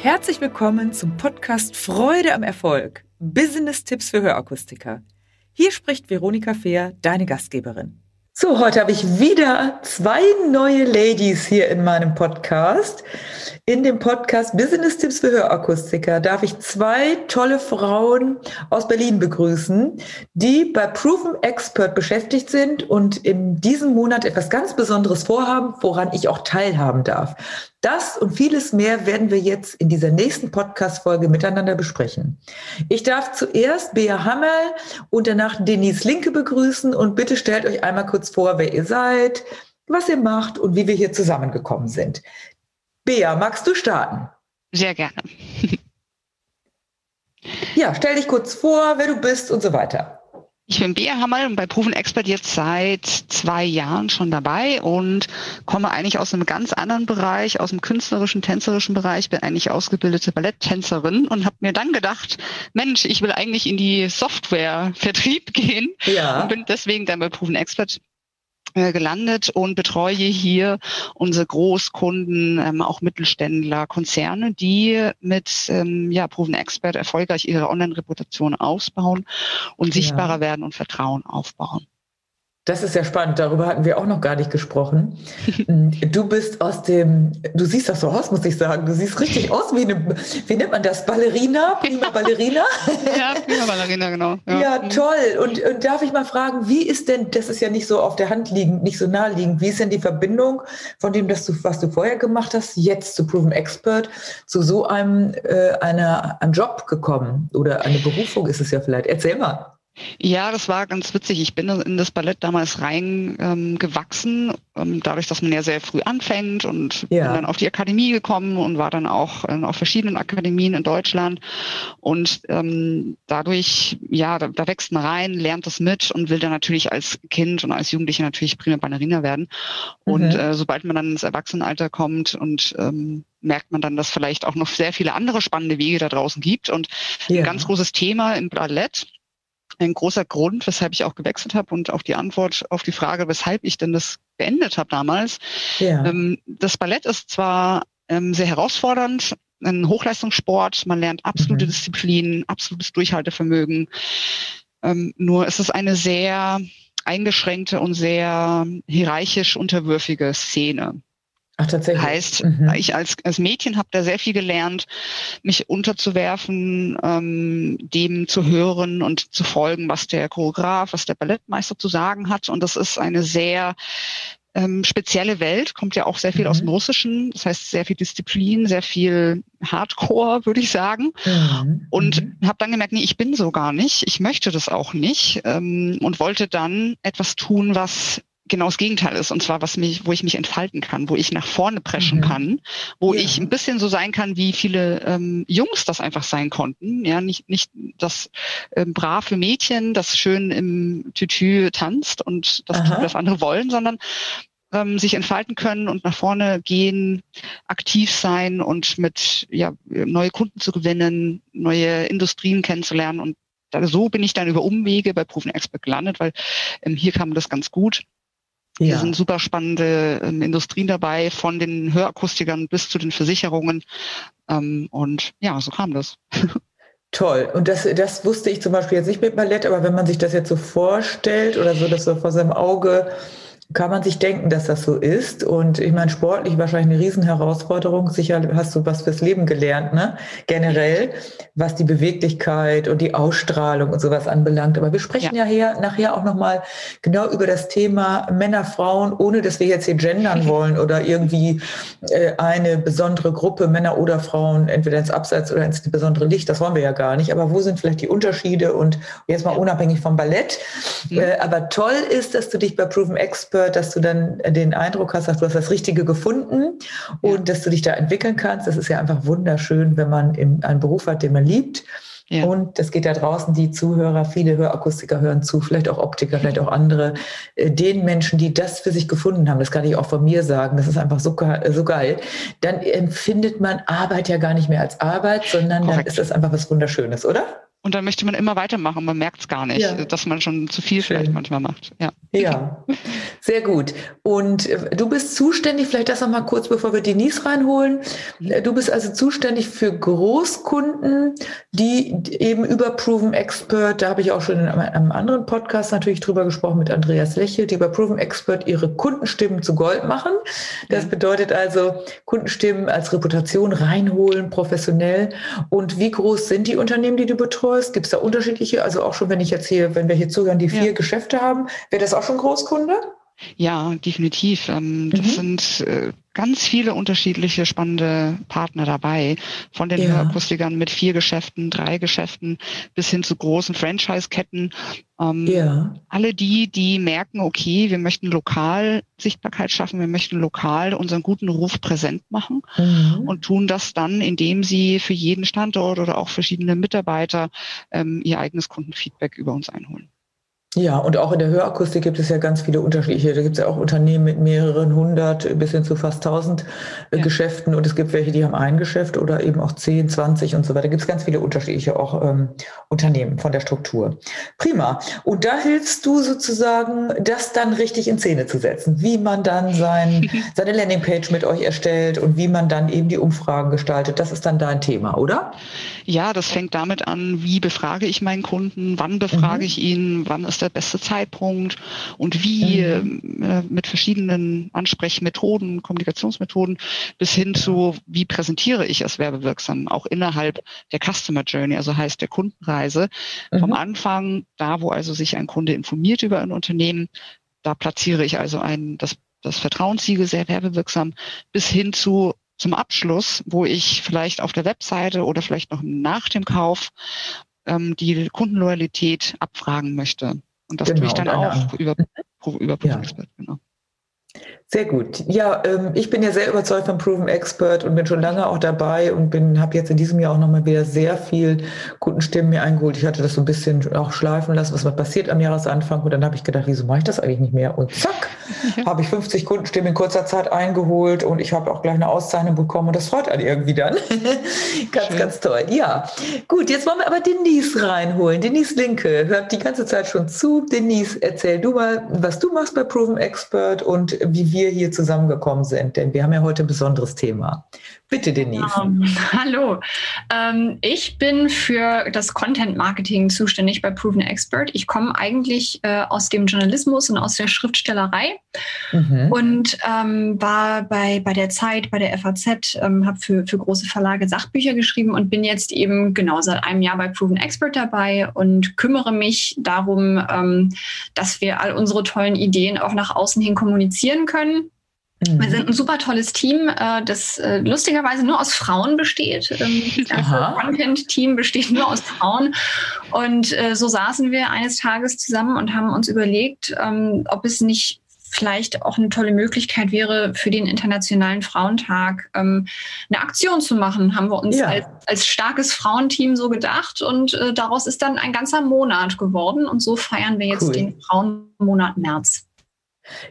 Herzlich willkommen zum Podcast Freude am Erfolg. Business-Tipps für Hörakustiker. Hier spricht Veronika Fehr, deine Gastgeberin. So, heute habe ich wieder zwei neue Ladies hier in meinem Podcast. In dem Podcast Business Tipps für Hörakustiker darf ich zwei tolle Frauen aus Berlin begrüßen, die bei Proven Expert beschäftigt sind und in diesem Monat etwas ganz Besonderes vorhaben, woran ich auch teilhaben darf. Das und vieles mehr werden wir jetzt in dieser nächsten Podcast-Folge miteinander besprechen. Ich darf zuerst Bea Hammerl und danach Denise Linke begrüßen und bitte stellt euch einmal kurz vor, wer ihr seid, was ihr macht und wie wir hier zusammengekommen sind. Bea, magst du starten? Sehr gerne. ja, stell dich kurz vor, wer du bist und so weiter. Ich bin Bea Hammerl und bei Proven Expert jetzt seit zwei Jahren schon dabei und komme eigentlich aus einem ganz anderen Bereich, aus dem künstlerischen, tänzerischen Bereich, bin eigentlich ausgebildete Balletttänzerin und habe mir dann gedacht, Mensch, ich will eigentlich in die Software-Vertrieb gehen ja. und bin deswegen dann bei Proven Expert gelandet und betreue hier unsere Großkunden, ähm, auch Mittelständler, Konzerne, die mit ähm, ja, Proven Expert erfolgreich ihre Online-Reputation ausbauen und sichtbarer ja. werden und Vertrauen aufbauen. Das ist ja spannend, darüber hatten wir auch noch gar nicht gesprochen. Du bist aus dem, du siehst das so aus, muss ich sagen. Du siehst richtig aus wie eine, wie nennt man das? Ballerina? Prima Ballerina? ja, Prima Ballerina, genau. Ja, ja mhm. toll. Und, und, darf ich mal fragen, wie ist denn, das ist ja nicht so auf der Hand liegend, nicht so naheliegend, wie ist denn die Verbindung von dem, dass du, was du vorher gemacht hast, jetzt zu Proven Expert, zu so einem, äh, einer, einem Job gekommen? Oder eine Berufung ist es ja vielleicht. Erzähl mal. Ja, das war ganz witzig. Ich bin in das Ballett damals reingewachsen, ähm, ähm, dadurch, dass man ja sehr früh anfängt und ja. bin dann auf die Akademie gekommen und war dann auch äh, auf verschiedenen Akademien in Deutschland. Und ähm, dadurch, ja, da, da wächst man rein, lernt das mit und will dann natürlich als Kind und als Jugendliche natürlich prima Ballerina werden. Und mhm. äh, sobald man dann ins Erwachsenenalter kommt und ähm, merkt man dann, dass vielleicht auch noch sehr viele andere spannende Wege da draußen gibt. Und ja. ein ganz großes Thema im Ballett ein großer Grund, weshalb ich auch gewechselt habe und auch die Antwort auf die Frage, weshalb ich denn das beendet habe damals. Ja. Ähm, das Ballett ist zwar ähm, sehr herausfordernd, ein Hochleistungssport, man lernt absolute mhm. Disziplin, absolutes Durchhaltevermögen. Ähm, nur ist es eine sehr eingeschränkte und sehr hierarchisch unterwürfige Szene. Ach, tatsächlich. Heißt, mhm. ich als, als Mädchen habe da sehr viel gelernt, mich unterzuwerfen, ähm, dem zu hören und zu folgen, was der Choreograf, was der Ballettmeister zu sagen hat. Und das ist eine sehr ähm, spezielle Welt, kommt ja auch sehr viel mhm. aus dem Russischen. Das heißt, sehr viel Disziplin, sehr viel Hardcore, würde ich sagen. Mhm. Und mhm. habe dann gemerkt, nee, ich bin so gar nicht. Ich möchte das auch nicht. Ähm, und wollte dann etwas tun, was genau das Gegenteil ist. Und zwar, was mich, wo ich mich entfalten kann, wo ich nach vorne preschen mhm. kann, wo ja. ich ein bisschen so sein kann, wie viele ähm, Jungs das einfach sein konnten. Ja, nicht, nicht das ähm, brave Mädchen, das schön im Tütü tanzt und das tut, was andere wollen, sondern ähm, sich entfalten können und nach vorne gehen, aktiv sein und mit ja, neue Kunden zu gewinnen, neue Industrien kennenzulernen und so bin ich dann über Umwege bei Proven Expert gelandet, weil ähm, hier kam das ganz gut. Hier ja. sind super spannende ähm, Industrien dabei, von den Hörakustikern bis zu den Versicherungen. Ähm, und ja, so kam das. Toll. Und das, das wusste ich zum Beispiel jetzt nicht mit Ballett, aber wenn man sich das jetzt so vorstellt oder so, dass so vor seinem Auge kann man sich denken, dass das so ist. Und ich meine, sportlich wahrscheinlich eine Riesenherausforderung. Sicher hast du was fürs Leben gelernt, ne? Generell, was die Beweglichkeit und die Ausstrahlung und sowas anbelangt. Aber wir sprechen ja, ja hier, nachher auch nochmal genau über das Thema Männer, Frauen, ohne dass wir jetzt hier gendern wollen oder irgendwie äh, eine besondere Gruppe Männer oder Frauen entweder ins Abseits oder ins besondere Licht. Das wollen wir ja gar nicht. Aber wo sind vielleicht die Unterschiede? Und jetzt mal unabhängig vom Ballett. Mhm. Äh, aber toll ist, dass du dich bei Proven Expert aufhört, dass du dann den Eindruck hast, dass du hast das Richtige gefunden und dass du dich da entwickeln kannst. Das ist ja einfach wunderschön, wenn man einen Beruf hat, den man liebt. Ja. Und das geht da draußen, die Zuhörer, viele Hörakustiker hören zu, vielleicht auch Optiker, vielleicht auch andere, äh, den Menschen, die das für sich gefunden haben, das kann ich auch von mir sagen, das ist einfach so, so geil, dann empfindet man Arbeit ja gar nicht mehr als Arbeit, sondern Korrekt. dann ist das einfach was Wunderschönes, oder? Und dann möchte man immer weitermachen. Man merkt es gar nicht, ja. dass man schon zu viel Schön. vielleicht manchmal macht. Ja. ja. Sehr gut. Und äh, du bist zuständig, vielleicht das noch mal kurz, bevor wir Denise reinholen. Äh, du bist also zuständig für Großkunden, die eben über Proven Expert, da habe ich auch schon in einem anderen Podcast natürlich drüber gesprochen mit Andreas Lächel, die über Proven Expert ihre Kundenstimmen zu Gold machen. Das bedeutet also Kundenstimmen als Reputation reinholen, professionell. Und wie groß sind die Unternehmen, die du betreust? Gibt es da unterschiedliche? Also auch schon, wenn ich jetzt hier, wenn wir hier zuhören, die vier ja. Geschäfte haben, wäre das auch schon Großkunde? Ja, definitiv. Ähm, das mhm. sind äh, ganz viele unterschiedliche spannende Partner dabei. Von den ja. Hörakustikern mit vier Geschäften, drei Geschäften bis hin zu großen Franchise-Ketten. Ähm, ja. Alle die, die merken, okay, wir möchten lokal Sichtbarkeit schaffen, wir möchten lokal unseren guten Ruf präsent machen mhm. und tun das dann, indem sie für jeden Standort oder auch verschiedene Mitarbeiter ähm, ihr eigenes Kundenfeedback über uns einholen. Ja, und auch in der Hörakustik gibt es ja ganz viele unterschiedliche. Da gibt es ja auch Unternehmen mit mehreren hundert bis hin zu fast tausend äh, ja. Geschäften und es gibt welche, die haben ein Geschäft oder eben auch zehn, zwanzig und so weiter. Da gibt es ganz viele unterschiedliche auch ähm, Unternehmen von der Struktur. Prima. Und da hilfst du sozusagen, das dann richtig in Szene zu setzen, wie man dann sein, seine Landingpage mit euch erstellt und wie man dann eben die Umfragen gestaltet. Das ist dann dein Thema, oder? Ja, das fängt damit an, wie befrage ich meinen Kunden, wann befrage mhm. ich ihn, wann ist der beste Zeitpunkt und wie mhm. äh, mit verschiedenen Ansprechmethoden, Kommunikationsmethoden bis hin zu, wie präsentiere ich es werbewirksam, auch innerhalb der Customer Journey, also heißt der Kundenreise. Mhm. Vom Anfang, da wo also sich ein Kunde informiert über ein Unternehmen, da platziere ich also ein, das, das Vertrauenssiegel sehr werbewirksam bis hin zu zum Abschluss, wo ich vielleicht auf der Webseite oder vielleicht noch nach dem Kauf ähm, die Kundenloyalität abfragen möchte. Und das genau, tue ich dann auch über, über ja. genau. Sehr gut. Ja, ähm, ich bin ja sehr überzeugt von Proven Expert und bin schon lange auch dabei und bin, habe jetzt in diesem Jahr auch nochmal wieder sehr viel Kundenstimmen mir eingeholt. Ich hatte das so ein bisschen auch schleifen lassen, was mal passiert am Jahresanfang und dann habe ich gedacht, wieso mache ich das eigentlich nicht mehr? Und zack, ja. habe ich 50 Kundenstimmen in kurzer Zeit eingeholt und ich habe auch gleich eine Auszeichnung bekommen und das freut einen irgendwie dann. ganz, Schön. ganz toll. Ja, gut, jetzt wollen wir aber Denise reinholen. Denise Linke hört die ganze Zeit schon zu. Denise, erzähl du mal, was du machst bei Proven Expert und wie wir wir hier zusammengekommen sind, denn wir haben ja heute ein besonderes Thema. Bitte, Denise. Um, ähm, hallo. Ähm, ich bin für das Content Marketing zuständig bei Proven Expert. Ich komme eigentlich äh, aus dem Journalismus und aus der Schriftstellerei mhm. und ähm, war bei, bei der Zeit, bei der FAZ, ähm, habe für, für große Verlage Sachbücher geschrieben und bin jetzt eben genau seit einem Jahr bei Proven Expert dabei und kümmere mich darum, ähm, dass wir all unsere tollen Ideen auch nach außen hin kommunizieren können. Wir sind ein super tolles Team, äh, das äh, lustigerweise nur aus Frauen besteht. Ähm, das Content-Team besteht nur aus Frauen. Und äh, so saßen wir eines Tages zusammen und haben uns überlegt, ähm, ob es nicht vielleicht auch eine tolle Möglichkeit wäre, für den Internationalen Frauentag ähm, eine Aktion zu machen. Haben wir uns ja. als, als, starkes Frauenteam so gedacht und äh, daraus ist dann ein ganzer Monat geworden und so feiern wir jetzt cool. den Frauenmonat März.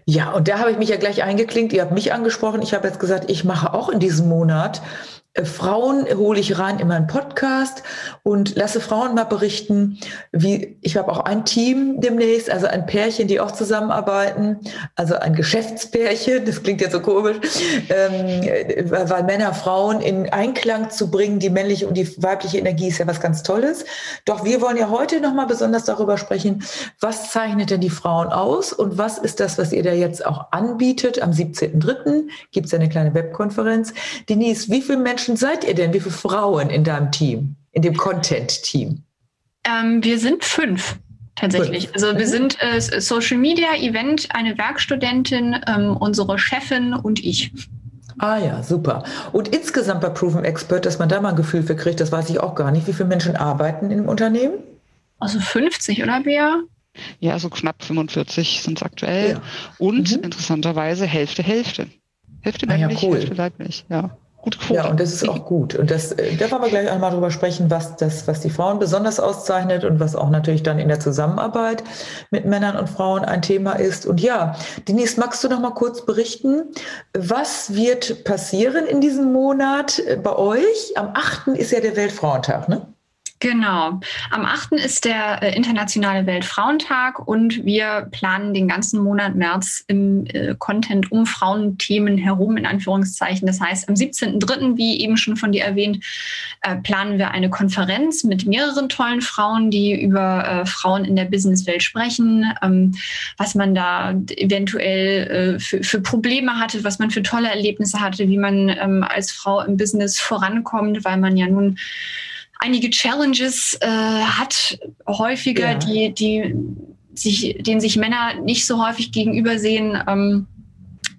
Ja, und da habe ich mich ja gleich eingeklinkt. Ihr habt mich angesprochen. Ich habe jetzt gesagt, ich mache auch in diesem Monat Frauen hole ich rein in meinen Podcast und lasse Frauen mal berichten, wie ich habe auch ein Team demnächst, also ein Pärchen, die auch zusammenarbeiten, also ein Geschäftspärchen, das klingt ja so komisch, ähm, weil Männer, Frauen in Einklang zu bringen, die männliche und die weibliche Energie ist ja was ganz Tolles. Doch wir wollen ja heute nochmal besonders darüber sprechen, was zeichnet denn die Frauen aus und was ist das, was ihr da jetzt auch anbietet. Am 17.03. gibt es eine kleine Webkonferenz. Denise, wie viele Menschen Menschen seid ihr denn? Wie viele Frauen in deinem Team, in dem Content-Team? Ähm, wir sind fünf tatsächlich. Also wir mhm. sind äh, Social Media, Event, eine Werkstudentin, ähm, unsere Chefin und ich. Ah ja, super. Und insgesamt bei Proven Expert, dass man da mal ein Gefühl für kriegt, das weiß ich auch gar nicht. Wie viele Menschen arbeiten im Unternehmen? Also 50, oder Bea? Ja, so knapp 45 sind es aktuell. Ja. Und mhm. interessanterweise Hälfte, Hälfte. Hälfte männlich, ah ja, cool. Hälfte weiblich, ja. Gute Quote. Ja, und das ist auch gut. Und das, äh, da wollen wir gleich einmal drüber sprechen, was das, was die Frauen besonders auszeichnet und was auch natürlich dann in der Zusammenarbeit mit Männern und Frauen ein Thema ist. Und ja, Denise, magst du noch mal kurz berichten, was wird passieren in diesem Monat bei euch? Am 8. ist ja der Weltfrauentag, ne? Genau. Am 8. ist der äh, Internationale Weltfrauentag und wir planen den ganzen Monat März im äh, Content um Frauenthemen herum, in Anführungszeichen. Das heißt, am 17.3., wie eben schon von dir erwähnt, äh, planen wir eine Konferenz mit mehreren tollen Frauen, die über äh, Frauen in der Businesswelt sprechen, ähm, was man da eventuell äh, für, für, Probleme hatte, was man für tolle Erlebnisse hatte, wie man ähm, als Frau im Business vorankommt, weil man ja nun einige Challenges äh, hat, häufiger, ja. die, die sich, denen sich Männer nicht so häufig gegenübersehen. Ähm,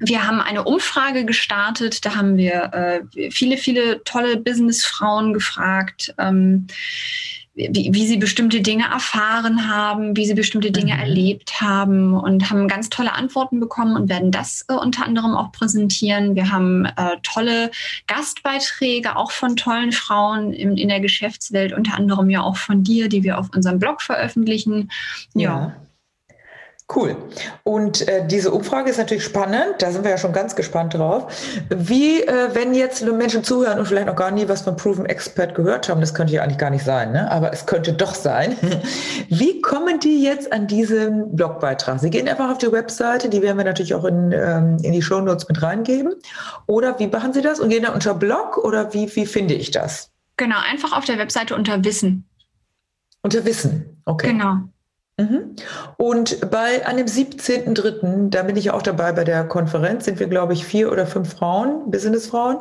wir haben eine Umfrage gestartet, da haben wir äh, viele, viele tolle Businessfrauen gefragt. Ähm, wie, wie sie bestimmte Dinge erfahren haben, wie sie bestimmte Dinge mhm. erlebt haben und haben ganz tolle Antworten bekommen und werden das äh, unter anderem auch präsentieren. Wir haben äh, tolle Gastbeiträge, auch von tollen Frauen in, in der Geschäftswelt, unter anderem ja auch von dir, die wir auf unserem Blog veröffentlichen. ja. ja. Cool. Und äh, diese Umfrage ist natürlich spannend. Da sind wir ja schon ganz gespannt drauf. Wie, äh, wenn jetzt nur Menschen zuhören und vielleicht noch gar nie was von Proven Expert gehört haben, das könnte ja eigentlich gar nicht sein, ne? aber es könnte doch sein. Wie kommen die jetzt an diesen Blogbeitrag? Sie gehen einfach auf die Webseite, die werden wir natürlich auch in, ähm, in die Show Notes mit reingeben. Oder wie machen Sie das und gehen da unter Blog oder wie, wie finde ich das? Genau, einfach auf der Webseite unter Wissen. Unter Wissen, okay. Genau. Mhm. Und bei einem 17.3., da bin ich auch dabei bei der Konferenz, sind wir, glaube ich, vier oder fünf Frauen, Businessfrauen,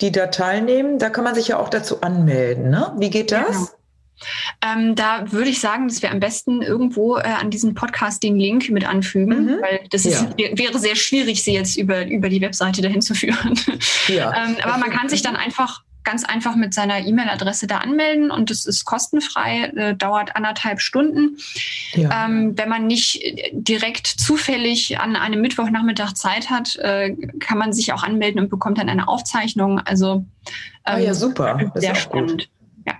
die da teilnehmen. Da kann man sich ja auch dazu anmelden. Ne? Wie geht das? Genau. Ähm, da würde ich sagen, dass wir am besten irgendwo äh, an diesem Podcast den Link mit anfügen, mhm. weil das ist, ja. wäre sehr schwierig, sie jetzt über, über die Webseite dahin zu führen. Ja. ähm, aber man kann sich dann einfach ganz einfach mit seiner E-Mail-Adresse da anmelden und es ist kostenfrei, äh, dauert anderthalb Stunden. Ja. Ähm, wenn man nicht direkt zufällig an einem Mittwochnachmittag Zeit hat, äh, kann man sich auch anmelden und bekommt dann eine Aufzeichnung. Also ähm, ah ja, ähm, super. sehr spannend. Gut. Ja.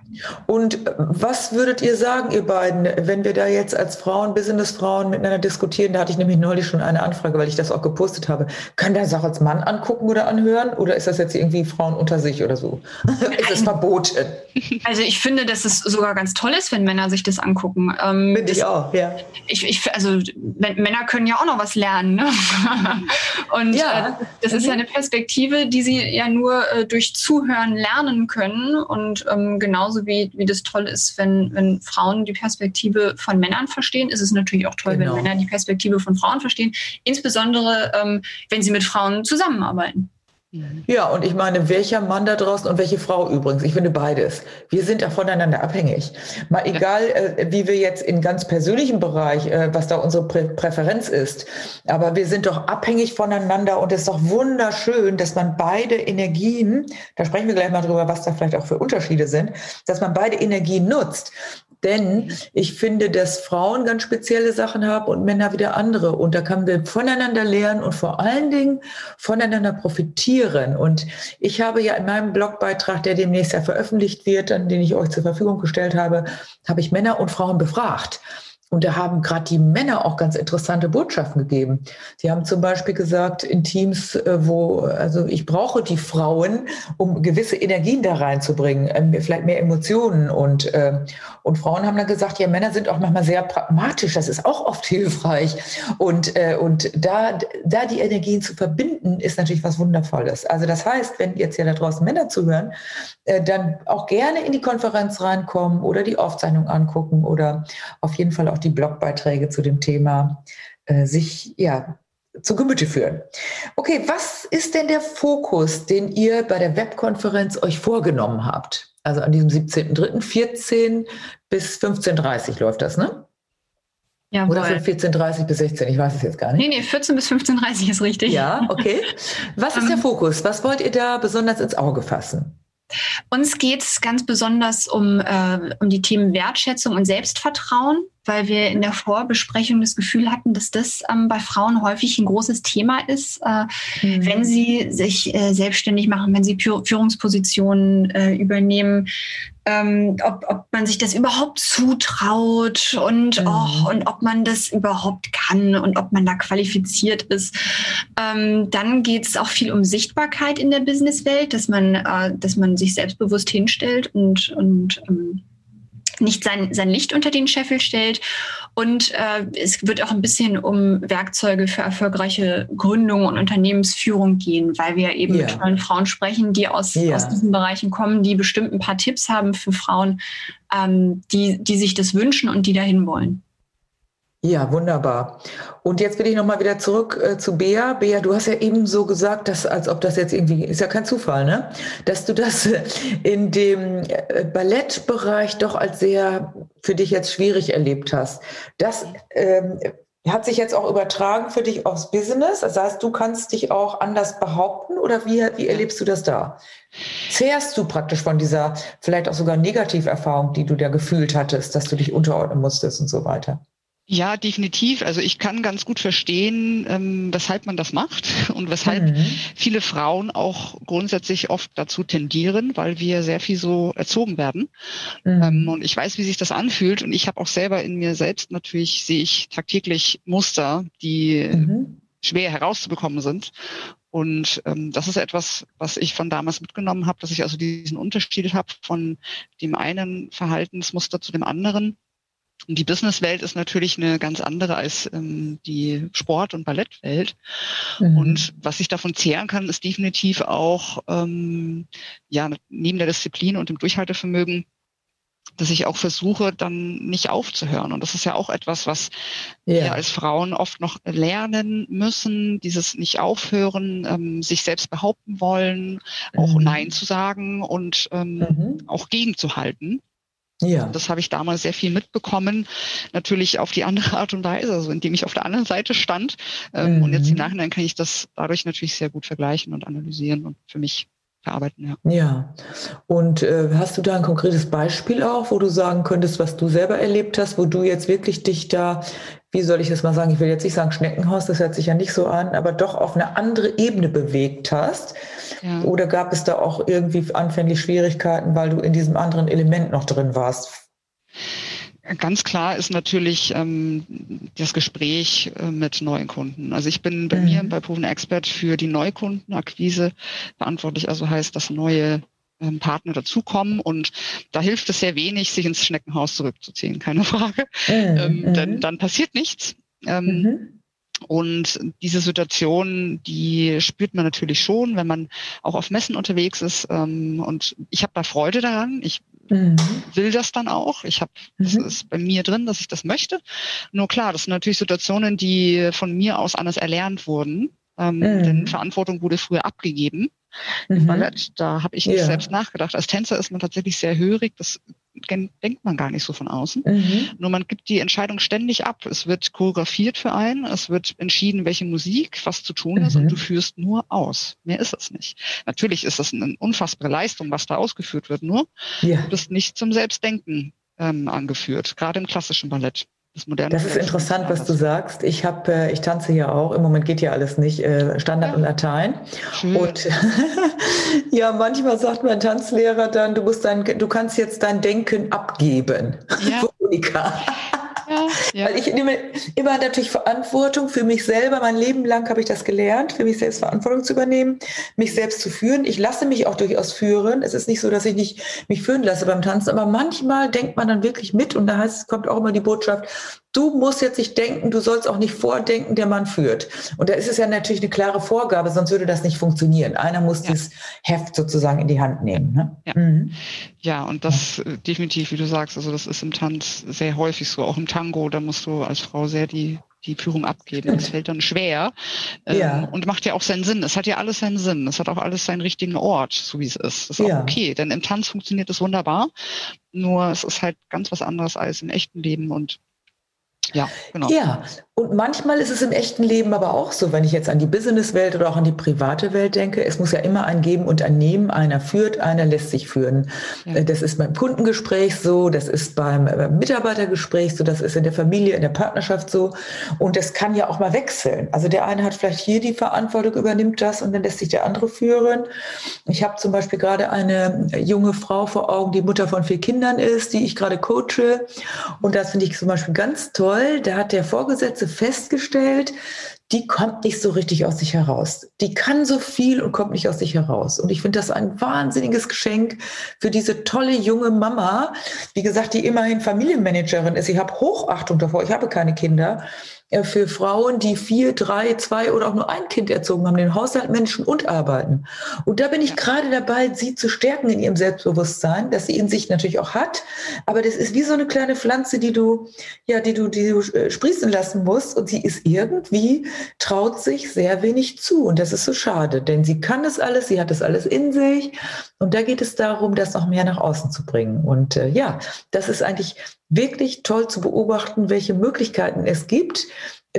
Und was würdet ihr sagen, ihr beiden, wenn wir da jetzt als Frauen, Businessfrauen miteinander diskutieren? Da hatte ich nämlich neulich schon eine Anfrage, weil ich das auch gepostet habe. Kann der das auch als Mann angucken oder anhören? Oder ist das jetzt irgendwie Frauen unter sich oder so? ist es verboten? Also ich finde, dass es sogar ganz toll ist, wenn Männer sich das angucken. Ähm, finde ich auch, ja. Ich, ich, also Männer können ja auch noch was lernen. Ne? Und ja. äh, das ist ja eine Perspektive, die sie ja nur äh, durch Zuhören lernen können. Und ähm, genau genauso wie, wie das toll ist, wenn, wenn Frauen die Perspektive von Männern verstehen, ist es natürlich auch toll, genau. wenn Männer die Perspektive von Frauen verstehen, insbesondere ähm, wenn sie mit Frauen zusammenarbeiten. Ja, und ich meine, welcher Mann da draußen und welche Frau übrigens, ich finde beides. Wir sind da voneinander abhängig. Mal egal, äh, wie wir jetzt in ganz persönlichem Bereich, äh, was da unsere Prä Präferenz ist, aber wir sind doch abhängig voneinander und es ist doch wunderschön, dass man beide Energien, da sprechen wir gleich mal drüber, was da vielleicht auch für Unterschiede sind, dass man beide Energien nutzt. Denn ich finde, dass Frauen ganz spezielle Sachen haben und Männer wieder andere. Und da kann man voneinander lernen und vor allen Dingen voneinander profitieren. Und ich habe ja in meinem Blogbeitrag, der demnächst ja veröffentlicht wird, an den ich euch zur Verfügung gestellt habe, habe ich Männer und Frauen befragt. Und da haben gerade die Männer auch ganz interessante Botschaften gegeben. Sie haben zum Beispiel gesagt, in Teams, äh, wo, also ich brauche die Frauen, um gewisse Energien da reinzubringen, ähm, vielleicht mehr Emotionen. Und, äh, und Frauen haben dann gesagt, ja, Männer sind auch manchmal sehr pragmatisch, das ist auch oft hilfreich. Und, äh, und da, da die Energien zu verbinden, ist natürlich was Wundervolles. Also das heißt, wenn jetzt ja da draußen Männer zuhören, dann auch gerne in die Konferenz reinkommen oder die Aufzeichnung angucken oder auf jeden Fall auch auch die Blogbeiträge zu dem Thema äh, sich ja zu Gemüte führen. Okay, was ist denn der Fokus, den ihr bei der Webkonferenz euch vorgenommen habt? Also an diesem 17.03. 14 bis 15.30 läuft das, ne? Ja, Oder von 14.30 bis 16, ich weiß es jetzt gar nicht. Nee, nee, 14 bis 15.30 ist richtig. Ja, okay. Was ist der ähm, Fokus? Was wollt ihr da besonders ins Auge fassen? Uns geht es ganz besonders um, äh, um die Themen Wertschätzung und Selbstvertrauen weil wir in der Vorbesprechung das Gefühl hatten, dass das ähm, bei Frauen häufig ein großes Thema ist, äh, mhm. wenn sie sich äh, selbstständig machen, wenn sie Führungspositionen äh, übernehmen, ähm, ob, ob man sich das überhaupt zutraut und, mhm. oh, und ob man das überhaupt kann und ob man da qualifiziert ist. Ähm, dann geht es auch viel um Sichtbarkeit in der Businesswelt, dass man, äh, dass man sich selbstbewusst hinstellt und, und ähm, nicht sein, sein Licht unter den Scheffel stellt. Und äh, es wird auch ein bisschen um Werkzeuge für erfolgreiche Gründung und Unternehmensführung gehen, weil wir eben ja. mit tollen Frauen sprechen, die aus, ja. aus diesen Bereichen kommen, die bestimmt ein paar Tipps haben für Frauen, ähm, die, die sich das wünschen und die dahin wollen. Ja, wunderbar. Und jetzt will ich nochmal wieder zurück äh, zu Bea. Bea, du hast ja eben so gesagt, dass, als ob das jetzt irgendwie, ist ja kein Zufall, ne? Dass du das in dem äh, Ballettbereich doch als sehr für dich jetzt schwierig erlebt hast. Das ähm, hat sich jetzt auch übertragen für dich aufs Business. Das heißt, du kannst dich auch anders behaupten oder wie, wie erlebst du das da? Zehrst du praktisch von dieser vielleicht auch sogar Negativerfahrung, die du da gefühlt hattest, dass du dich unterordnen musstest und so weiter? Ja, definitiv. Also ich kann ganz gut verstehen, ähm, weshalb man das macht und weshalb mhm. viele Frauen auch grundsätzlich oft dazu tendieren, weil wir sehr viel so erzogen werden. Mhm. Ähm, und ich weiß, wie sich das anfühlt. Und ich habe auch selber in mir selbst natürlich, sehe ich tagtäglich Muster, die mhm. schwer herauszubekommen sind. Und ähm, das ist etwas, was ich von damals mitgenommen habe, dass ich also diesen Unterschied habe von dem einen Verhaltensmuster zu dem anderen die Businesswelt ist natürlich eine ganz andere als ähm, die Sport- und Ballettwelt. Mhm. Und was ich davon zehren kann, ist definitiv auch ähm, ja neben der Disziplin und dem Durchhaltevermögen, dass ich auch versuche, dann nicht aufzuhören. Und das ist ja auch etwas, was ja. wir als Frauen oft noch lernen müssen, dieses nicht aufhören, ähm, sich selbst behaupten wollen, auch mhm. Nein zu sagen und ähm, mhm. auch gegenzuhalten. Ja. Das habe ich damals sehr viel mitbekommen, natürlich auf die andere Art und Weise, also indem ich auf der anderen Seite stand. Mhm. Und jetzt im Nachhinein kann ich das dadurch natürlich sehr gut vergleichen und analysieren und für mich verarbeiten. Ja. ja. Und äh, hast du da ein konkretes Beispiel auch, wo du sagen könntest, was du selber erlebt hast, wo du jetzt wirklich dich da wie soll ich das mal sagen, ich will jetzt nicht sagen Schneckenhaus, das hört sich ja nicht so an, aber doch auf eine andere Ebene bewegt hast? Ja. Oder gab es da auch irgendwie anfänglich Schwierigkeiten, weil du in diesem anderen Element noch drin warst? Ganz klar ist natürlich ähm, das Gespräch äh, mit neuen Kunden. Also ich bin bei mhm. mir bei Proven Expert für die Neukundenakquise verantwortlich. Also heißt, dass neue Partner dazukommen und da hilft es sehr wenig, sich ins Schneckenhaus zurückzuziehen, keine Frage. Mhm. Ähm, denn mhm. dann passiert nichts. Ähm, mhm. Und diese Situation, die spürt man natürlich schon, wenn man auch auf Messen unterwegs ist. Ähm, und ich habe da Freude daran. Ich mhm. will das dann auch. Ich habe, das mhm. ist bei mir drin, dass ich das möchte. Nur klar, das sind natürlich Situationen, die von mir aus anders erlernt wurden. Ähm, mhm. Denn Verantwortung wurde früher abgegeben mhm. Ballett. Da habe ich nicht ja. selbst nachgedacht. Als Tänzer ist man tatsächlich sehr hörig. Das denkt man gar nicht so von außen. Mhm. Nur man gibt die Entscheidung ständig ab. Es wird choreografiert für einen. Es wird entschieden, welche Musik, was zu tun ist. Und mhm. du führst nur aus. Mehr ist es nicht. Natürlich ist das eine unfassbare Leistung, was da ausgeführt wird. Nur ja. du bist nicht zum Selbstdenken ähm, angeführt. Gerade im klassischen Ballett das moderne. Das ist interessant, was du sagst. Ich habe, äh, ich tanze ja auch. Im Moment geht ja alles nicht. Äh, Standard ja. und Latein. Schön. Und ja, manchmal sagt mein Tanzlehrer dann, du musst dein, du kannst jetzt dein Denken abgeben. Ja. Ja, Weil ich nehme immer natürlich Verantwortung für mich selber. Mein Leben lang habe ich das gelernt, für mich selbst Verantwortung zu übernehmen, mich selbst zu führen. Ich lasse mich auch durchaus führen. Es ist nicht so, dass ich nicht mich führen lasse beim Tanzen, aber manchmal denkt man dann wirklich mit und da heißt, kommt auch immer die Botschaft, du musst jetzt nicht denken, du sollst auch nicht vordenken, der Mann führt. Und da ist es ja natürlich eine klare Vorgabe, sonst würde das nicht funktionieren. Einer muss ja. dieses Heft sozusagen in die Hand nehmen. Ne? Ja. Mhm. ja, und das äh, definitiv, wie du sagst, also das ist im Tanz sehr häufig so, auch im Tango, da musst du als Frau sehr die die Führung abgeben. Das fällt dann schwer ähm, ja. und macht ja auch seinen Sinn. Es hat ja alles seinen Sinn. Es hat auch alles seinen richtigen Ort, so wie es ist. Das ist ja. auch okay, denn im Tanz funktioniert es wunderbar. Nur es ist halt ganz was anderes als im echten Leben und ja, genau. Ja, und manchmal ist es im echten Leben aber auch so, wenn ich jetzt an die Businesswelt oder auch an die private Welt denke, es muss ja immer ein Geben und ein Nehmen. Einer führt, einer lässt sich führen. Ja. Äh, das ist beim Kundengespräch so, das ist beim äh, Mitarbeitergespräch so, das ist in der Familie, in der Partnerschaft so. Und das kann ja auch mal wechseln. Also der eine hat vielleicht hier die Verantwortung, übernimmt das und dann lässt sich der andere führen. Ich habe zum Beispiel gerade eine junge Frau vor Augen, die Mutter von vier Kindern ist, die ich gerade coache. Und das finde ich zum Beispiel ganz toll. Da hat der Vorgesetzte festgestellt, die kommt nicht so richtig aus sich heraus. Die kann so viel und kommt nicht aus sich heraus. Und ich finde das ein wahnsinniges Geschenk für diese tolle junge Mama, wie gesagt, die immerhin Familienmanagerin ist. Ich habe Hochachtung davor. Ich habe keine Kinder. Äh, für Frauen, die vier, drei, zwei oder auch nur ein Kind erzogen haben, den Haushalt Menschen und arbeiten. Und da bin ich gerade dabei, sie zu stärken in ihrem Selbstbewusstsein, dass sie in sich natürlich auch hat. Aber das ist wie so eine kleine Pflanze, die du, ja, die du, die du äh, sprießen lassen musst. Und sie ist irgendwie, traut sich sehr wenig zu. Und das ist so schade, denn sie kann es alles, sie hat es alles in sich. Und da geht es darum, das noch mehr nach außen zu bringen. Und äh, ja, das ist eigentlich wirklich toll zu beobachten, welche Möglichkeiten es gibt,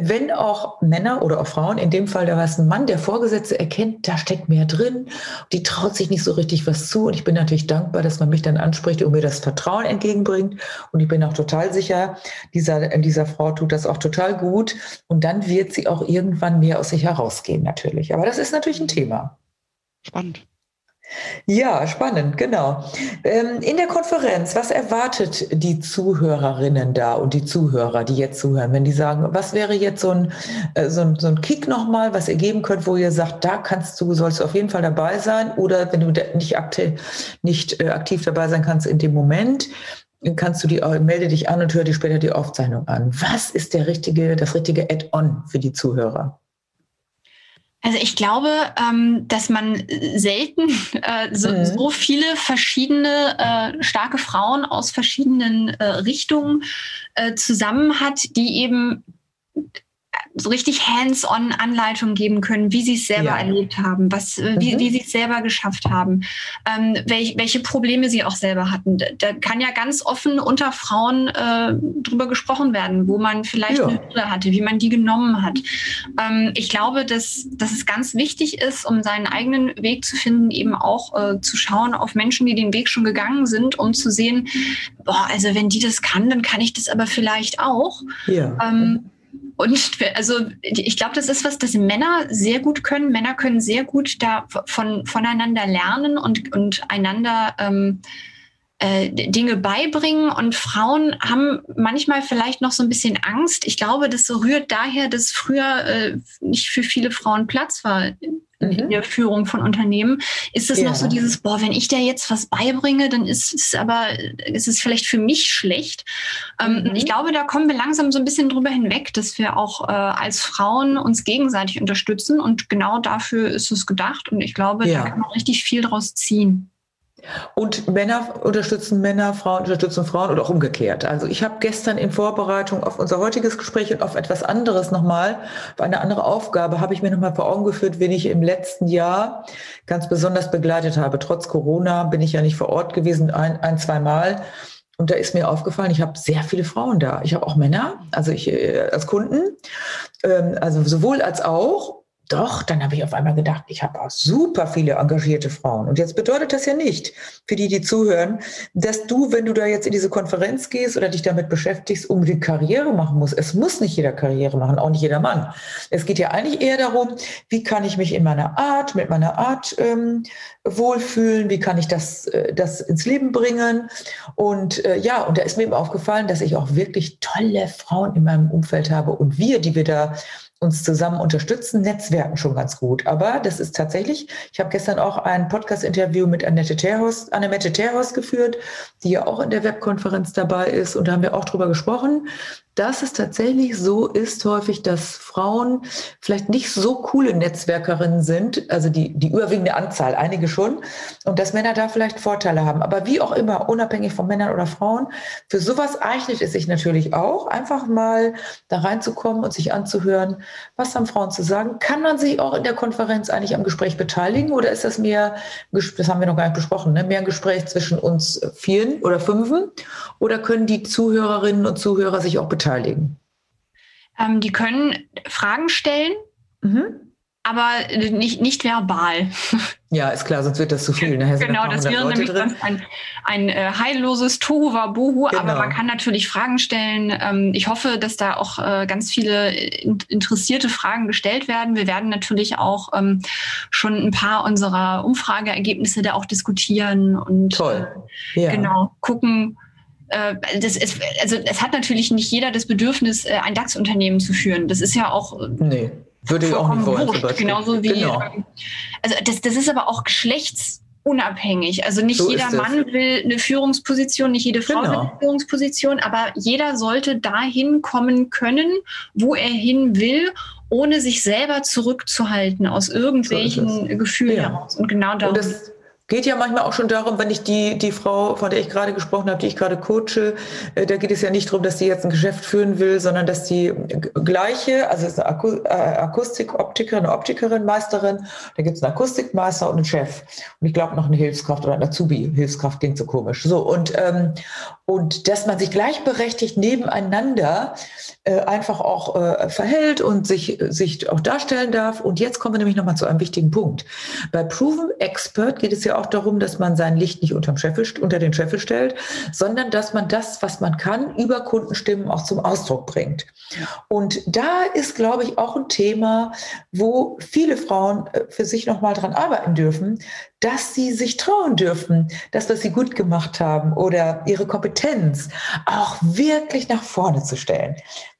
wenn auch Männer oder auch Frauen, in dem Fall da war es ein Mann, der Vorgesetzte erkennt, da steckt mehr drin, die traut sich nicht so richtig was zu. Und ich bin natürlich dankbar, dass man mich dann anspricht und mir das Vertrauen entgegenbringt. Und ich bin auch total sicher, dieser, dieser Frau tut das auch total gut. Und dann wird sie auch irgendwann mehr aus sich herausgehen, natürlich. Aber das ist natürlich ein Thema. Spannend. Ja, spannend, genau. Ähm, in der Konferenz, was erwartet die Zuhörerinnen da und die Zuhörer, die jetzt zuhören, wenn die sagen, was wäre jetzt so ein, äh, so ein, so ein Kick nochmal, was ihr geben könnt, wo ihr sagt, da kannst du, sollst du auf jeden Fall dabei sein oder wenn du nicht aktiv, nicht äh, aktiv dabei sein kannst in dem Moment, kannst du die, melde dich an und hör dir später die Aufzeichnung an. Was ist der richtige, das richtige Add-on für die Zuhörer? Also ich glaube, ähm, dass man selten äh, so, mhm. so, viele verschiedene äh, starke Frauen aus verschiedenen äh, Richtungen äh, zusammen hat, die eben so richtig hands-on Anleitungen geben können, wie sie es selber ja. erlebt haben, was, äh, mhm. wie, wie sie es selber geschafft haben, ähm, welch, welche Probleme sie auch selber hatten. Da kann ja ganz offen unter Frauen äh, drüber gesprochen werden, wo man vielleicht ja. eine Hürde hatte, wie man die genommen hat. Ähm, ich glaube, dass, dass es ganz wichtig ist, um seinen eigenen Weg zu finden, eben auch äh, zu schauen auf Menschen, die den Weg schon gegangen sind, um zu sehen, boah, also wenn die das kann, dann kann ich das aber vielleicht auch. Ja. Ähm, und also ich glaube, das ist was, das Männer sehr gut können. Männer können sehr gut da von, voneinander lernen und, und einander ähm, äh, Dinge beibringen. Und Frauen haben manchmal vielleicht noch so ein bisschen Angst. Ich glaube, das rührt daher, dass früher äh, nicht für viele Frauen Platz war in, mhm. der Führung von Unternehmen, ist es ja. noch so dieses, boah, wenn ich dir jetzt was beibringe, dann ist es aber, ist es vielleicht für mich schlecht. Ähm, mhm. Ich glaube, da kommen wir langsam so ein bisschen drüber hinweg, dass wir auch äh, als Frauen uns gegenseitig unterstützen und genau dafür ist es gedacht und ich glaube, ja. da kann man richtig viel draus ziehen. Und Männer unterstützen Männer, Frauen unterstützen Frauen oder auch umgekehrt. Also ich habe gestern in Vorbereitung auf unser heutiges Gespräch und auf etwas anderes nochmal, auf eine andere Aufgabe, habe ich mir nochmal vor Augen geführt, wen ich im letzten Jahr ganz besonders begleitet habe. Trotz Corona bin ich ja nicht vor Ort gewesen, ein, ein zwei Mal. Und da ist mir aufgefallen, ich habe sehr viele Frauen da. Ich habe auch Männer, also ich äh, als Kunden, ähm, also sowohl als auch. Doch, dann habe ich auf einmal gedacht, ich habe auch super viele engagierte Frauen. Und jetzt bedeutet das ja nicht, für die, die zuhören, dass du, wenn du da jetzt in diese Konferenz gehst oder dich damit beschäftigst, unbedingt Karriere machen musst. Es muss nicht jeder Karriere machen, auch nicht jeder Mann. Es geht ja eigentlich eher darum, wie kann ich mich in meiner Art, mit meiner Art ähm, wohlfühlen, wie kann ich das, äh, das ins Leben bringen. Und äh, ja, und da ist mir eben aufgefallen, dass ich auch wirklich tolle Frauen in meinem Umfeld habe und wir, die wir da uns zusammen unterstützen, Netzwerken schon ganz gut. Aber das ist tatsächlich, ich habe gestern auch ein Podcast-Interview mit Annette Terhaus, Annemette Terhaus geführt, die ja auch in der Webkonferenz dabei ist. Und da haben wir auch drüber gesprochen, dass es tatsächlich so ist häufig, dass Frauen vielleicht nicht so coole Netzwerkerinnen sind, also die, die überwiegende Anzahl, einige schon, und dass Männer da vielleicht Vorteile haben. Aber wie auch immer, unabhängig von Männern oder Frauen, für sowas eignet es sich natürlich auch, einfach mal da reinzukommen und sich anzuhören, was haben Frauen zu sagen. Kann man sich auch in der Konferenz eigentlich am Gespräch beteiligen oder ist das mehr, das haben wir noch gar nicht besprochen, ne? mehr ein Gespräch zwischen uns vieren oder fünfen? Oder können die Zuhörerinnen und Zuhörer sich auch beteiligen? Beteiligen? Ähm, die können Fragen stellen, mhm. aber nicht, nicht verbal. Ja, ist klar, sonst wird das zu viel. Nachher genau, das wäre nämlich drin. ein, ein äh, heilloses Tohuwabohu, genau. aber man kann natürlich Fragen stellen. Ähm, ich hoffe, dass da auch äh, ganz viele in, interessierte Fragen gestellt werden. Wir werden natürlich auch ähm, schon ein paar unserer Umfrageergebnisse da auch diskutieren und Toll. Äh, ja. genau gucken, das ist, also es hat natürlich nicht jeder das Bedürfnis, äh, ein DAX-Unternehmen zu führen. Das ist ja auch. Nee. Würde ich auch nicht wollen. Wurscht, genauso wie, genau. Ähm, also das, das ist aber auch Geschlechts unabhängig. Also nicht so jeder Mann will eine Führungsposition, nicht jede Frau genau. will eine Führungsposition, aber jeder sollte dahin kommen können, wo er hin will, ohne sich selber zurückzuhalten aus irgendwelchen so Gefühlen ja. heraus. Und genau darum. Und das, Geht ja manchmal auch schon darum, wenn ich die, die Frau, von der ich gerade gesprochen habe, die ich gerade coache, äh, da geht es ja nicht darum, dass die jetzt ein Geschäft führen will, sondern dass die gleiche, also ist eine äh, Akustik-Optikerin, eine Optikerin, Meisterin, da gibt es einen Akustikmeister und einen Chef. Und ich glaube noch eine Hilfskraft oder eine Azubi-Hilfskraft klingt so komisch. So, und, ähm, und dass man sich gleichberechtigt nebeneinander äh, einfach auch äh, verhält und sich, sich auch darstellen darf. Und jetzt kommen wir nämlich nochmal zu einem wichtigen Punkt. Bei Proven Expert geht es ja auch darum, dass man sein Licht nicht unterm Scheffel, unter den Scheffel stellt, sondern dass man das, was man kann, über Kundenstimmen auch zum Ausdruck bringt. Und da ist, glaube ich, auch ein Thema, wo viele Frauen äh, für sich nochmal dran arbeiten dürfen, dass sie sich trauen dürfen, das, was sie gut gemacht haben oder ihre Kompetenz auch wirklich nach vorne zu stellen.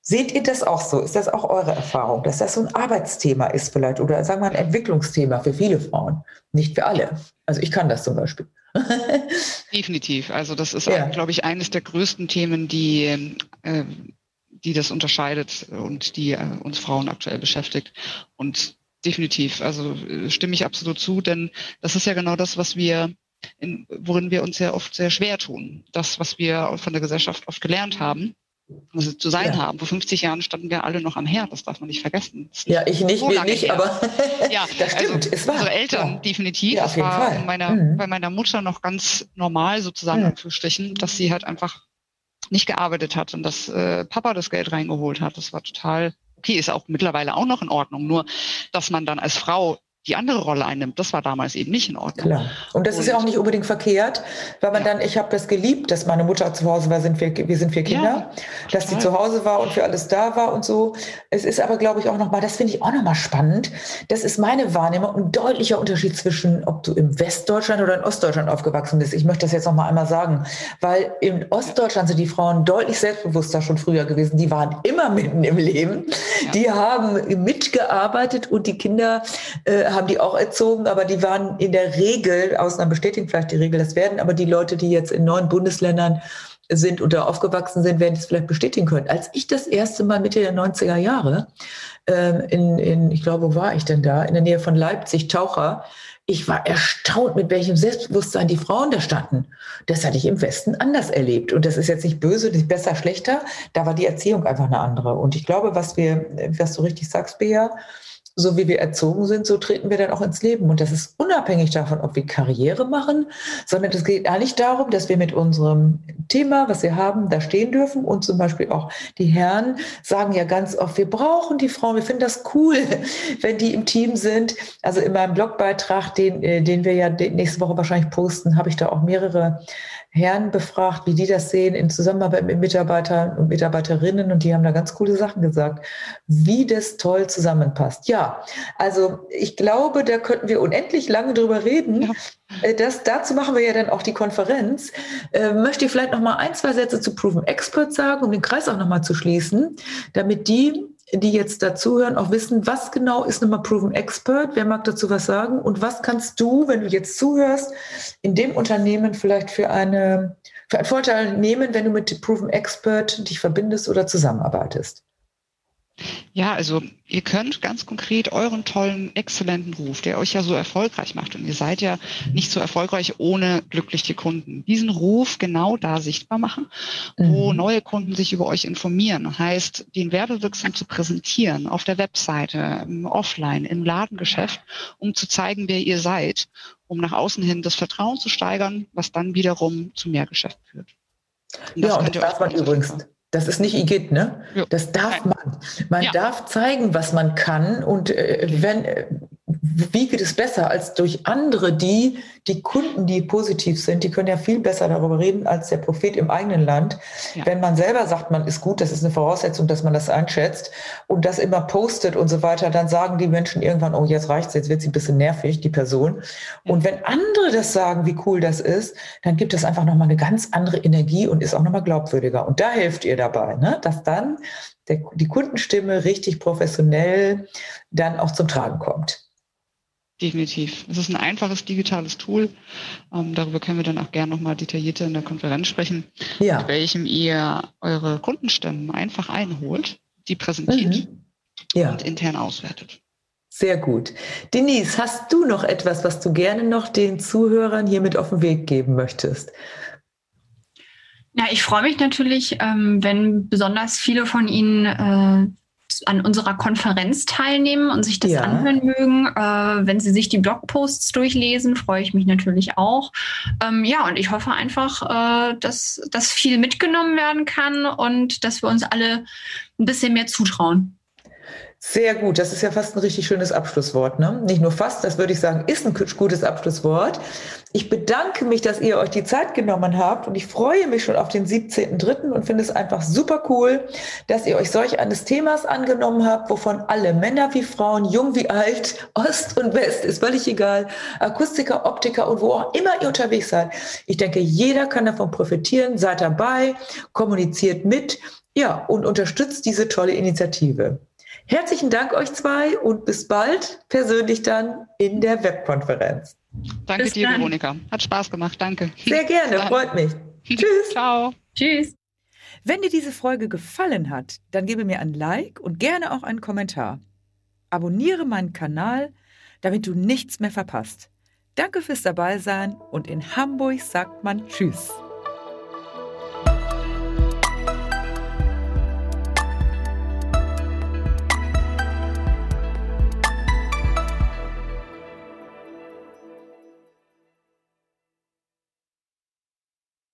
Seht ihr das auch so? Ist das auch eure Erfahrung, dass das so ein Arbeitsthema ist vielleicht oder sagen wir ein Entwicklungsthema für viele Frauen, nicht für alle? Also ich kann das zum Beispiel. Definitiv. Also das ist, ja. glaube ich, eines der größten Themen, die, äh, die das unterscheidet und die äh, uns Frauen aktuell beschäftigt. Und definitiv. Also äh, stimme ich absolut zu, denn das ist ja genau das, was wir in, worin wir uns ja oft sehr schwer tun. Das, was wir von der Gesellschaft oft gelernt haben, es zu sein ja. haben. Vor 50 Jahren standen wir alle noch am Herd, das darf man nicht vergessen. Ja, ich nicht, so nicht, her. aber ja, das stimmt. Also es war, unsere Eltern ja. definitiv. Ja, es war bei meiner, mhm. bei meiner Mutter noch ganz normal sozusagen mhm. Anführungsstrichen, dass sie halt einfach nicht gearbeitet hat und dass äh, Papa das Geld reingeholt hat. Das war total okay, ist auch mittlerweile auch noch in Ordnung. Nur, dass man dann als Frau die andere Rolle einnimmt. Das war damals eben nicht in Ordnung. Klar. Und das und, ist ja auch nicht unbedingt verkehrt, weil man ja. dann, ich habe das geliebt, dass meine Mutter zu Hause war, sind wir, wir sind vier Kinder, ja, dass sie zu Hause war und für alles da war und so. Es ist aber, glaube ich, auch nochmal, das finde ich auch nochmal spannend. Das ist meine Wahrnehmung, ein deutlicher Unterschied zwischen, ob du im Westdeutschland oder in Ostdeutschland aufgewachsen bist. Ich möchte das jetzt nochmal einmal sagen, weil in Ostdeutschland sind die Frauen deutlich selbstbewusster schon früher gewesen. Die waren immer mitten im Leben. Ja. Die haben mitgearbeitet und die Kinder äh, haben die auch erzogen, aber die waren in der Regel, Ausnahmen bestätigen vielleicht die Regel, das werden aber die Leute, die jetzt in neuen Bundesländern sind oder aufgewachsen sind, werden das vielleicht bestätigen können. Als ich das erste Mal Mitte der 90er Jahre ähm, in, in, ich glaube, wo war ich denn da? In der Nähe von Leipzig, Taucher, ich war erstaunt, mit welchem Selbstbewusstsein die Frauen da standen. Das hatte ich im Westen anders erlebt. Und das ist jetzt nicht böse, nicht besser, schlechter. Da war die Erziehung einfach eine andere. Und ich glaube, was wir, was du richtig sagst, Bea, so wie wir erzogen sind, so treten wir dann auch ins Leben. Und das ist unabhängig davon, ob wir Karriere machen, sondern es geht eigentlich darum, dass wir mit unserem Thema, was wir haben, da stehen dürfen. Und zum Beispiel auch die Herren sagen ja ganz oft, wir brauchen die Frauen, wir finden das cool, wenn die im Team sind. Also in meinem Blogbeitrag, den, äh, den wir ja nächste Woche wahrscheinlich posten, habe ich da auch mehrere Herren befragt, wie die das sehen in Zusammenarbeit mit Mitarbeitern und Mitarbeiterinnen und die haben da ganz coole Sachen gesagt, wie das toll zusammenpasst. Ja, also ich glaube, da könnten wir unendlich lange drüber reden. Ja. Äh, das, dazu machen wir ja dann auch die Konferenz. Äh, möchte ich vielleicht noch mal ein, zwei Sätze zu Proven Expert sagen, um den Kreis auch noch mal zu schließen, damit die die jetzt dazuhören, auch wissen, was genau ist nochmal Proven Expert? Wer mag dazu was sagen? Und was kannst du, wenn du jetzt zuhörst, in dem Unternehmen vielleicht für, eine, für einen Vorteil nehmen, wenn du mit Proven Expert dich verbindest oder zusammenarbeitest? Ja, also ihr könnt ganz konkret euren tollen, exzellenten Ruf, der euch ja so erfolgreich macht, und ihr seid ja nicht so erfolgreich ohne glückliche Kunden, diesen Ruf genau da sichtbar machen, wo mhm. neue Kunden sich über euch informieren. Heißt, den werbewirksam zu präsentieren auf der Webseite, offline, im Ladengeschäft, um zu zeigen, wer ihr seid, um nach außen hin das Vertrauen zu steigern, was dann wiederum zu mehr Geschäft führt. Und ja, und das darf man übrigens. Das ist nicht IGIT, ne? Ja. Das darf man. Man ja. darf zeigen, was man kann. Und äh, wenn, äh, wie geht es besser als durch andere, die, die Kunden, die positiv sind, die können ja viel besser darüber reden als der Prophet im eigenen Land. Ja. Wenn man selber sagt, man ist gut, das ist eine Voraussetzung, dass man das einschätzt und das immer postet und so weiter, dann sagen die Menschen irgendwann, oh, jetzt reicht's, jetzt wird sie ein bisschen nervig, die Person. Und wenn andere das sagen, wie cool das ist, dann gibt es einfach nochmal eine ganz andere Energie und ist auch nochmal glaubwürdiger. Und da helft ihr dabei, ne? dass dann der, die Kundenstimme richtig professionell dann auch zum Tragen kommt. Definitiv. Es ist ein einfaches digitales Tool. Ähm, darüber können wir dann auch gerne nochmal detaillierter in der Konferenz sprechen, ja. mit welchem ihr eure Kundenstimmen einfach einholt, die präsentiert mhm. ja. und intern auswertet. Sehr gut. Denise, hast du noch etwas, was du gerne noch den Zuhörern hier mit auf den Weg geben möchtest? Ja, ich freue mich natürlich, ähm, wenn besonders viele von Ihnen äh, an unserer Konferenz teilnehmen und sich das ja. anhören mögen. Äh, wenn Sie sich die Blogposts durchlesen, freue ich mich natürlich auch. Ähm, ja, und ich hoffe einfach, äh, dass, dass viel mitgenommen werden kann und dass wir uns alle ein bisschen mehr zutrauen. Sehr gut, das ist ja fast ein richtig schönes Abschlusswort. Ne? Nicht nur fast, das würde ich sagen, ist ein gutes Abschlusswort. Ich bedanke mich, dass ihr euch die Zeit genommen habt und ich freue mich schon auf den 17.3. und finde es einfach super cool, dass ihr euch solch eines Themas angenommen habt, wovon alle Männer wie Frauen, jung wie alt, Ost und West, ist völlig egal, Akustiker, Optiker und wo auch immer ihr unterwegs seid. Ich denke, jeder kann davon profitieren, seid dabei, kommuniziert mit, ja, und unterstützt diese tolle Initiative. Herzlichen Dank euch zwei und bis bald persönlich dann in der Webkonferenz. Danke bis dir, dann. Veronika. Hat Spaß gemacht. Danke. Sehr gerne, freut mich. Tschüss. Ciao. Tschüss. Wenn dir diese Folge gefallen hat, dann gebe mir ein Like und gerne auch einen Kommentar. Abonniere meinen Kanal, damit du nichts mehr verpasst. Danke fürs Dabeisein und in Hamburg sagt man Tschüss.